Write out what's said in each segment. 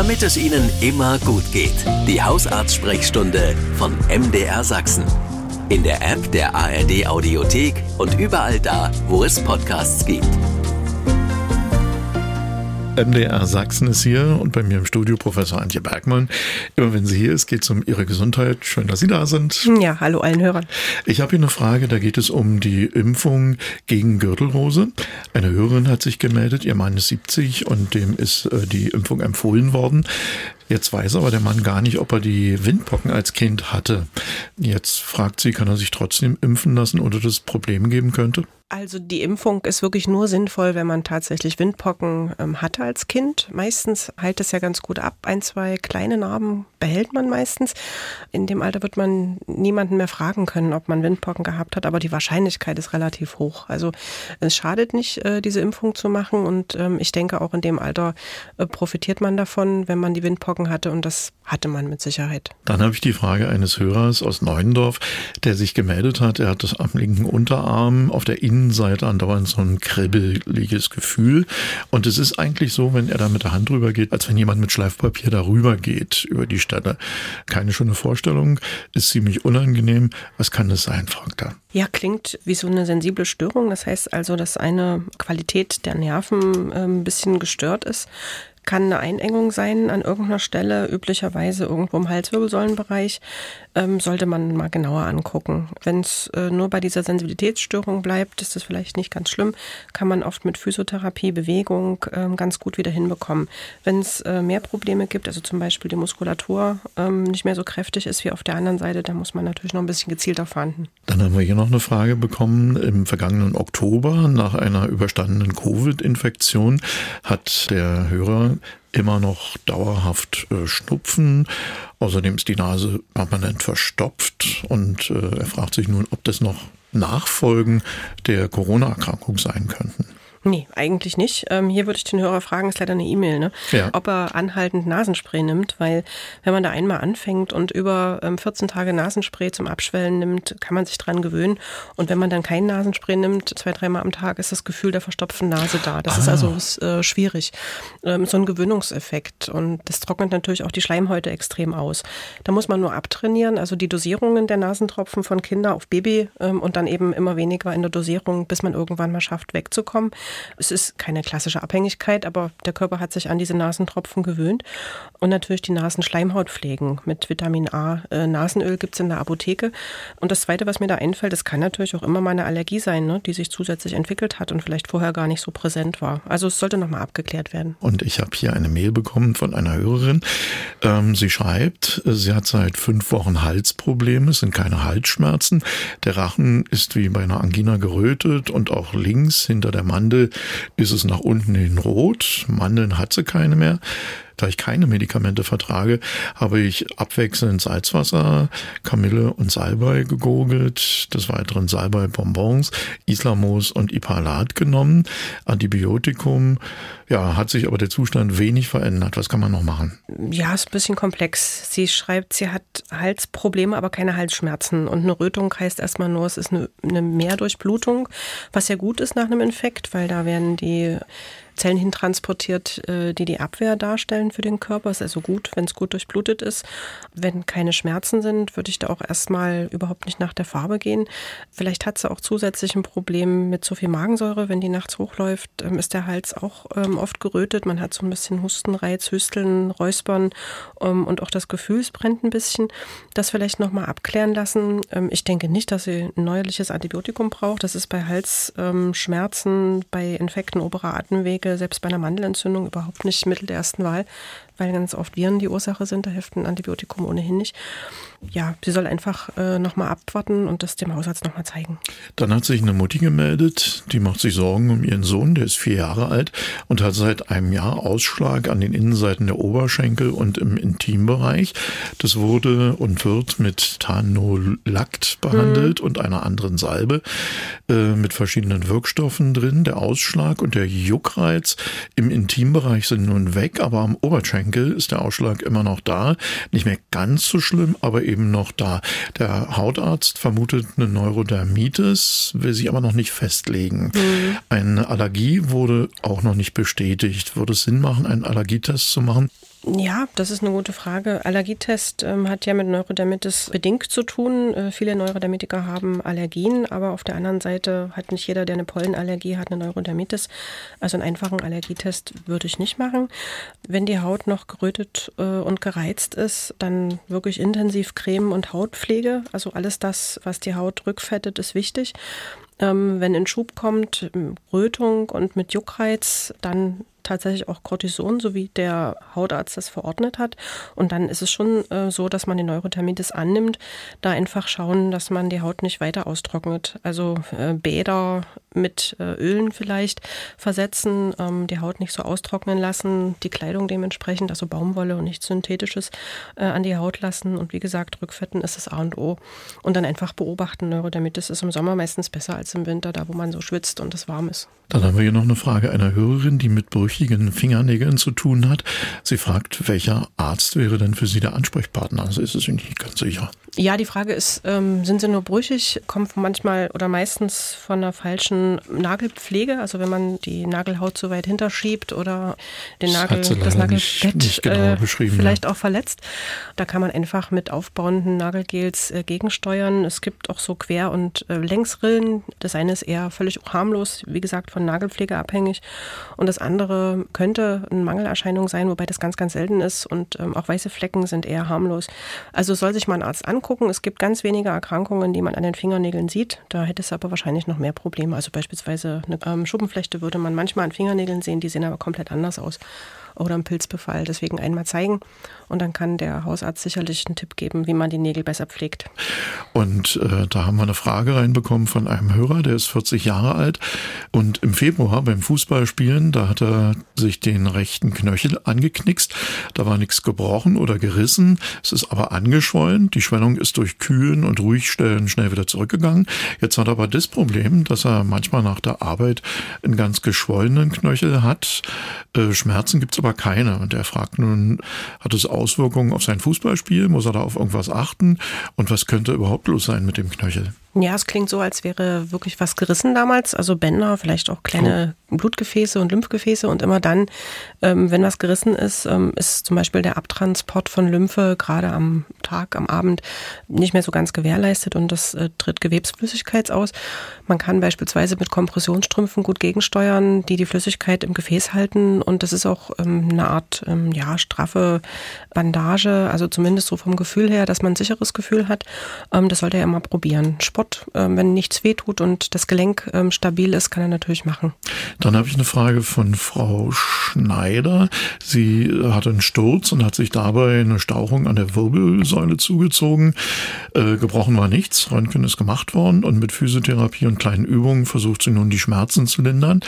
damit es Ihnen immer gut geht. Die Hausarzt-Sprechstunde von MDR Sachsen. In der App der ARD Audiothek und überall da, wo es Podcasts gibt. MDR Sachsen ist hier und bei mir im Studio Professor Antje Bergmann. Immer wenn sie hier ist, geht es um ihre Gesundheit. Schön, dass Sie da sind. Ja, hallo allen Hörern. Ich habe hier eine Frage, da geht es um die Impfung gegen Gürtelrose. Eine Hörerin hat sich gemeldet, ihr Mann ist 70 und dem ist äh, die Impfung empfohlen worden. Jetzt weiß aber der Mann gar nicht, ob er die Windpocken als Kind hatte. Jetzt fragt sie, kann er sich trotzdem impfen lassen oder das Probleme geben könnte? Also die Impfung ist wirklich nur sinnvoll, wenn man tatsächlich Windpocken ähm, hatte als Kind. Meistens heilt es ja ganz gut ab. Ein, zwei kleine Narben behält man meistens. In dem Alter wird man niemanden mehr fragen können, ob man Windpocken gehabt hat, aber die Wahrscheinlichkeit ist relativ hoch. Also es schadet nicht, äh, diese Impfung zu machen und ähm, ich denke auch in dem Alter äh, profitiert man davon, wenn man die Windpocken hatte und das hatte man mit Sicherheit. Dann habe ich die Frage eines Hörers aus Neuendorf, der sich gemeldet hat. Er hat das am linken Unterarm auf der Innen Innenseite andauernd so ein kribbeliges Gefühl. Und es ist eigentlich so, wenn er da mit der Hand drüber geht, als wenn jemand mit Schleifpapier darüber geht, über die Stelle. Keine schöne Vorstellung, ist ziemlich unangenehm. Was kann das sein, fragt er. Ja, klingt wie so eine sensible Störung. Das heißt also, dass eine Qualität der Nerven äh, ein bisschen gestört ist kann eine Einengung sein an irgendeiner Stelle, üblicherweise irgendwo im Halswirbelsäulenbereich, ähm, sollte man mal genauer angucken. Wenn es äh, nur bei dieser Sensibilitätsstörung bleibt, ist das vielleicht nicht ganz schlimm, kann man oft mit Physiotherapie, Bewegung ähm, ganz gut wieder hinbekommen. Wenn es äh, mehr Probleme gibt, also zum Beispiel die Muskulatur ähm, nicht mehr so kräftig ist wie auf der anderen Seite, da muss man natürlich noch ein bisschen gezielter fahnden. Dann haben wir hier noch eine Frage bekommen. Im vergangenen Oktober nach einer überstandenen Covid-Infektion hat der Hörer immer noch dauerhaft äh, Schnupfen. Außerdem ist die Nase permanent verstopft und äh, er fragt sich nun, ob das noch Nachfolgen der Corona-Erkrankung sein könnten. Nee, eigentlich nicht. Ähm, hier würde ich den Hörer fragen, ist leider eine E-Mail, ne? Ja. ob er anhaltend Nasenspray nimmt, weil wenn man da einmal anfängt und über ähm, 14 Tage Nasenspray zum Abschwellen nimmt, kann man sich dran gewöhnen. Und wenn man dann kein Nasenspray nimmt, zwei, dreimal am Tag, ist das Gefühl der verstopften Nase da. Das ah. ist also ist, äh, schwierig. Ähm, so ein Gewöhnungseffekt. Und das trocknet natürlich auch die Schleimhäute extrem aus. Da muss man nur abtrainieren, also die Dosierungen der Nasentropfen von Kinder auf Baby ähm, und dann eben immer weniger in der Dosierung, bis man irgendwann mal schafft, wegzukommen. Es ist keine klassische Abhängigkeit, aber der Körper hat sich an diese Nasentropfen gewöhnt. Und natürlich die Nasenschleimhaut pflegen mit Vitamin A. Äh, Nasenöl gibt es in der Apotheke. Und das Zweite, was mir da einfällt, es kann natürlich auch immer mal eine Allergie sein, ne, die sich zusätzlich entwickelt hat und vielleicht vorher gar nicht so präsent war. Also es sollte nochmal abgeklärt werden. Und ich habe hier eine Mail bekommen von einer Hörerin. Ähm, sie schreibt, sie hat seit fünf Wochen Halsprobleme, es sind keine Halsschmerzen. Der Rachen ist wie bei einer Angina gerötet und auch links hinter der Mandel ist es nach unten hin rot. Mandeln hat sie keine mehr. Da ich keine Medikamente vertrage, habe ich abwechselnd Salzwasser, Kamille und Salbei gegurgelt, des Weiteren Salbei-Bonbons, Islamos und Ipalat genommen. Antibiotikum, ja, hat sich aber der Zustand wenig verändert. Was kann man noch machen? Ja, ist ein bisschen komplex. Sie schreibt, sie hat Halsprobleme, aber keine Halsschmerzen. Und eine Rötung heißt erstmal nur, es ist eine, eine Mehrdurchblutung, was ja gut ist nach einem Infekt, weil da werden die Zellen hintransportiert, äh, die die Abwehr darstellen für den Körper. Ist also gut, wenn es gut durchblutet ist. Wenn keine Schmerzen sind, würde ich da auch erstmal überhaupt nicht nach der Farbe gehen. Vielleicht hat sie auch zusätzlich ein Problem mit zu viel Magensäure. Wenn die nachts hochläuft, ähm, ist der Hals auch ähm, oft gerötet. Man hat so ein bisschen Hustenreiz, Hüsteln, Räuspern ähm, und auch das Gefühl, es brennt ein bisschen. Das vielleicht nochmal abklären lassen. Ich denke nicht, dass sie ein neuerliches Antibiotikum braucht. Das ist bei Halsschmerzen, bei Infekten oberer Atemwege selbst bei einer Mandelentzündung überhaupt nicht Mittel der ersten Wahl weil ganz oft Viren die Ursache sind. Da hilft ein Antibiotikum ohnehin nicht. Ja, sie soll einfach äh, nochmal abwarten und das dem Hausarzt nochmal zeigen. Dann hat sich eine Mutti gemeldet, die macht sich Sorgen um ihren Sohn, der ist vier Jahre alt und hat seit einem Jahr Ausschlag an den Innenseiten der Oberschenkel und im Intimbereich. Das wurde und wird mit Tanolakt behandelt mhm. und einer anderen Salbe äh, mit verschiedenen Wirkstoffen drin. Der Ausschlag und der Juckreiz im Intimbereich sind nun weg, aber am Oberschenkel Oberschenkel ist der Ausschlag immer noch da. Nicht mehr ganz so schlimm, aber eben noch da. Der Hautarzt vermutet eine Neurodermitis, will sich aber noch nicht festlegen. Mhm. Eine Allergie wurde auch noch nicht bestätigt. Würde es Sinn machen, einen Allergietest zu machen? Ja, das ist eine gute Frage. Allergietest ähm, hat ja mit Neurodermitis bedingt zu tun. Äh, viele Neurodermitiker haben Allergien, aber auf der anderen Seite hat nicht jeder, der eine Pollenallergie hat, eine Neurodermitis. Also einen einfachen Allergietest würde ich nicht machen. Wenn die Haut noch gerötet äh, und gereizt ist, dann wirklich intensiv Creme und Hautpflege. Also alles das, was die Haut rückfettet, ist wichtig. Ähm, wenn ein Schub kommt, Rötung und mit Juckreiz, dann tatsächlich auch Cortison, so wie der Hautarzt das verordnet hat. Und dann ist es schon äh, so, dass man die Neurothermitis annimmt, da einfach schauen, dass man die Haut nicht weiter austrocknet. Also äh, Bäder mit äh, Ölen vielleicht versetzen, ähm, die Haut nicht so austrocknen lassen, die Kleidung dementsprechend, also Baumwolle und nichts Synthetisches äh, an die Haut lassen. Und wie gesagt, Rückfetten ist das A und O. Und dann einfach beobachten. Neurodermitis ist im Sommer meistens besser als im Winter, da wo man so schwitzt und es warm ist. Dann haben wir hier noch eine Frage einer Hörerin, die mit brüchigen Fingernägeln zu tun hat. Sie fragt, welcher Arzt wäre denn für Sie der Ansprechpartner? Also ist es nicht ganz sicher. Ja, die Frage ist, ähm, sind sie nur brüchig, kommen manchmal oder meistens von einer falschen Nagelpflege, also wenn man die Nagelhaut zu weit hinterschiebt oder den das Nagel, das Nagelbett nicht, nicht genau äh, vielleicht ja. auch verletzt. Da kann man einfach mit aufbauenden Nagelgels äh, gegensteuern. Es gibt auch so Quer- und äh, Längsrillen. Das eine ist eher völlig harmlos, wie gesagt, von Nagelpflege abhängig. Und das andere könnte eine Mangelerscheinung sein, wobei das ganz, ganz selten ist. Und ähm, auch weiße Flecken sind eher harmlos. Also soll sich mal ein Arzt angucken angucken. Es gibt ganz wenige Erkrankungen, die man an den Fingernägeln sieht. Da hätte es aber wahrscheinlich noch mehr Probleme. Also beispielsweise eine ähm, Schuppenflechte würde man manchmal an Fingernägeln sehen, die sehen aber komplett anders aus oder ein Pilzbefall. Deswegen einmal zeigen und dann kann der Hausarzt sicherlich einen Tipp geben, wie man die Nägel besser pflegt. Und äh, da haben wir eine Frage reinbekommen von einem Hörer, der ist 40 Jahre alt und im Februar beim Fußballspielen, da hat er sich den rechten Knöchel angeknickst. Da war nichts gebrochen oder gerissen. Es ist aber angeschwollen. Die Schwellung ist durch Kühlen und Ruhigstellen schnell wieder zurückgegangen. Jetzt hat er aber das Problem, dass er manchmal nach der Arbeit einen ganz geschwollenen Knöchel hat. Äh, Schmerzen gibt es aber keine. Und er fragt nun, hat es Auswirkungen auf sein Fußballspiel? Muss er da auf irgendwas achten? Und was könnte überhaupt los sein mit dem Knöchel? Ja, es klingt so, als wäre wirklich was gerissen damals. Also Bänder, vielleicht auch kleine oh. Blutgefäße und Lymphgefäße. Und immer dann, ähm, wenn was gerissen ist, ähm, ist zum Beispiel der Abtransport von Lymphe gerade am Tag, am Abend nicht mehr so ganz gewährleistet und das äh, tritt Gewebsflüssigkeit aus. Man kann beispielsweise mit Kompressionsstrümpfen gut gegensteuern, die die Flüssigkeit im Gefäß halten. Und das ist auch ähm, eine Art, ähm, ja, straffe Bandage. Also zumindest so vom Gefühl her, dass man ein sicheres Gefühl hat. Ähm, das sollte er immer probieren. Sport Sport. Ähm, wenn nichts wehtut und das Gelenk ähm, stabil ist, kann er natürlich machen. Dann habe ich eine Frage von Frau Schneider. Sie hatte einen Sturz und hat sich dabei eine Stauchung an der Wirbelsäule zugezogen. Äh, gebrochen war nichts. Röntgen ist gemacht worden und mit Physiotherapie und kleinen Übungen versucht sie nun die Schmerzen zu lindern.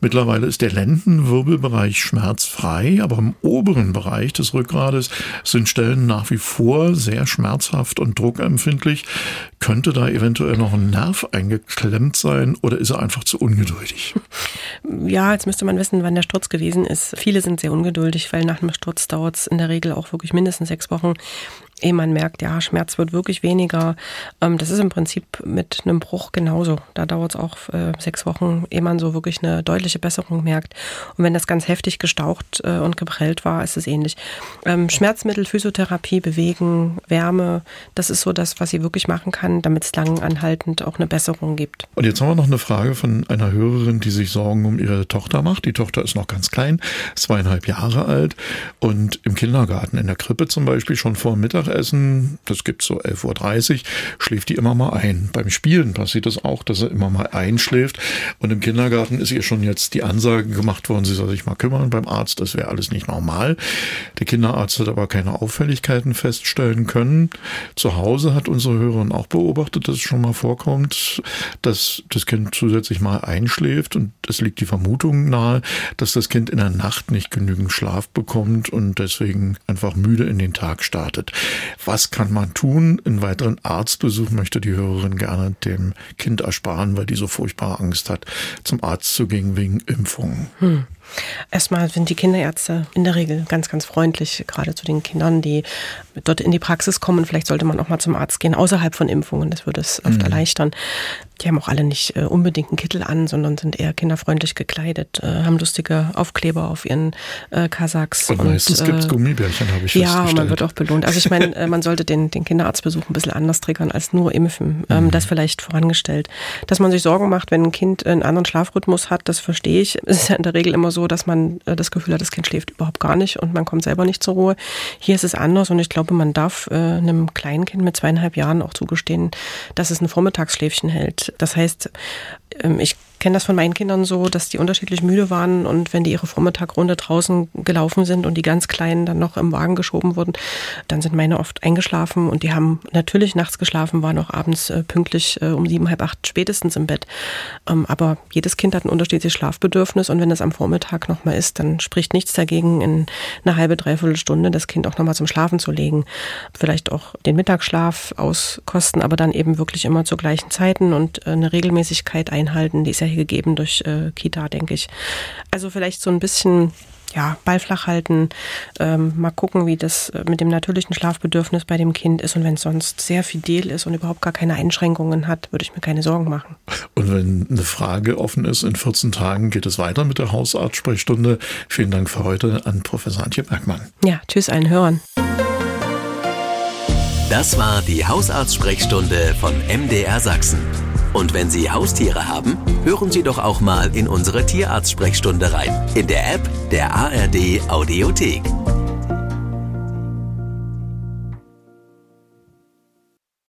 Mittlerweile ist der Lendenwirbelbereich schmerzfrei, aber im oberen Bereich des Rückgrades sind Stellen nach wie vor sehr schmerzhaft und druckempfindlich. Könnte da eventuell eventuell noch ein Nerv eingeklemmt sein oder ist er einfach zu ungeduldig? Ja, jetzt müsste man wissen, wann der Sturz gewesen ist. Viele sind sehr ungeduldig, weil nach einem Sturz dauert es in der Regel auch wirklich mindestens sechs Wochen, ehe man merkt, ja, Schmerz wird wirklich weniger. Ähm, das ist im Prinzip mit einem Bruch genauso. Da dauert es auch äh, sechs Wochen, ehe man so wirklich eine deutliche Besserung merkt. Und wenn das ganz heftig gestaucht äh, und geprellt war, ist es ähnlich. Ähm, Schmerzmittel, Physiotherapie, Bewegen, Wärme, das ist so das, was sie wirklich machen kann, damit es lang anhaltend auch eine Besserung gibt. Und jetzt haben wir noch eine Frage von einer Hörerin, die sich Sorgen um ihre Tochter macht. Die Tochter ist noch ganz klein, zweieinhalb Jahre alt und im Kindergarten, in der Krippe zum Beispiel, schon vor Mittag Mittagessen, das gibt so 11.30 Uhr, schläft die immer mal ein. Beim Spielen passiert das auch, dass er immer mal einschläft. Und im Kindergarten ist ihr schon jetzt die Ansage gemacht worden, sie soll sich mal kümmern beim Arzt, das wäre alles nicht normal. Der Kinderarzt hat aber keine Auffälligkeiten feststellen können. Zu Hause hat unsere Hörerin auch beobachtet, dass es schon mal vorkommt, dass das Kind zusätzlich mal einschläft und es liegt die Vermutung nahe, dass das Kind in der Nacht nicht genügend Schlaf bekommt und deswegen einfach müde in den Tag startet. Was kann man tun? Einen weiteren Arztbesuch möchte die Hörerin gerne dem Kind ersparen, weil die so furchtbare Angst hat, zum Arzt zu gehen wegen Impfungen. Hm. Erstmal sind die Kinderärzte in der Regel ganz, ganz freundlich, gerade zu den Kindern, die dort in die Praxis kommen. Vielleicht sollte man auch mal zum Arzt gehen, außerhalb von Impfungen. Das würde es oft mhm. erleichtern. Die haben auch alle nicht äh, unbedingt einen Kittel an, sondern sind eher kinderfreundlich gekleidet, äh, haben lustige Aufkleber auf ihren äh, Kasachs. Und, und meistens gibt es Gummibärchen, habe ich Ja, man wird auch belohnt. Also ich meine, man sollte den, den Kinderarztbesuch ein bisschen anders triggern als nur impfen. Ähm, mhm. Das vielleicht vorangestellt. Dass man sich Sorgen macht, wenn ein Kind einen anderen Schlafrhythmus hat, das verstehe ich. Es ist ja in der Regel immer so, dass man äh, das Gefühl hat, das Kind schläft überhaupt gar nicht und man kommt selber nicht zur Ruhe. Hier ist es anders und ich glaube, man darf äh, einem kleinen Kind mit zweieinhalb Jahren auch zugestehen, dass es ein Vormittagsschläfchen hält. Das heißt, ähm, ich kenne das von meinen Kindern so, dass die unterschiedlich müde waren und wenn die ihre Vormittagrunde draußen gelaufen sind und die ganz Kleinen dann noch im Wagen geschoben wurden, dann sind meine oft eingeschlafen und die haben natürlich nachts geschlafen, waren auch abends äh, pünktlich äh, um sieben, halb acht spätestens im Bett. Ähm, aber jedes Kind hat ein unterschiedliches Schlafbedürfnis und wenn es am Vormittag nochmal ist, dann spricht nichts dagegen, in eine halbe, dreiviertel Stunde das Kind auch nochmal zum Schlafen zu legen. Vielleicht auch den Mittagsschlaf auskosten, aber dann eben wirklich immer zu gleichen Zeiten und äh, eine Regelmäßigkeit einhalten, die ist ja hier gegeben durch äh, Kita, denke ich. Also vielleicht so ein bisschen ja, Ball flach halten, ähm, mal gucken, wie das äh, mit dem natürlichen Schlafbedürfnis bei dem Kind ist. Und wenn es sonst sehr fidel ist und überhaupt gar keine Einschränkungen hat, würde ich mir keine Sorgen machen. Und wenn eine Frage offen ist, in 14 Tagen geht es weiter mit der Hausarzt-Sprechstunde. Vielen Dank für heute an Professor Antje Bergmann. Ja, tschüss allen Hörern. Das war die Hausarzt-Sprechstunde von MDR Sachsen. Und wenn Sie Haustiere haben, hören Sie doch auch mal in unsere Tierarzt-Sprechstunde rein. In der App der ARD Audiothek.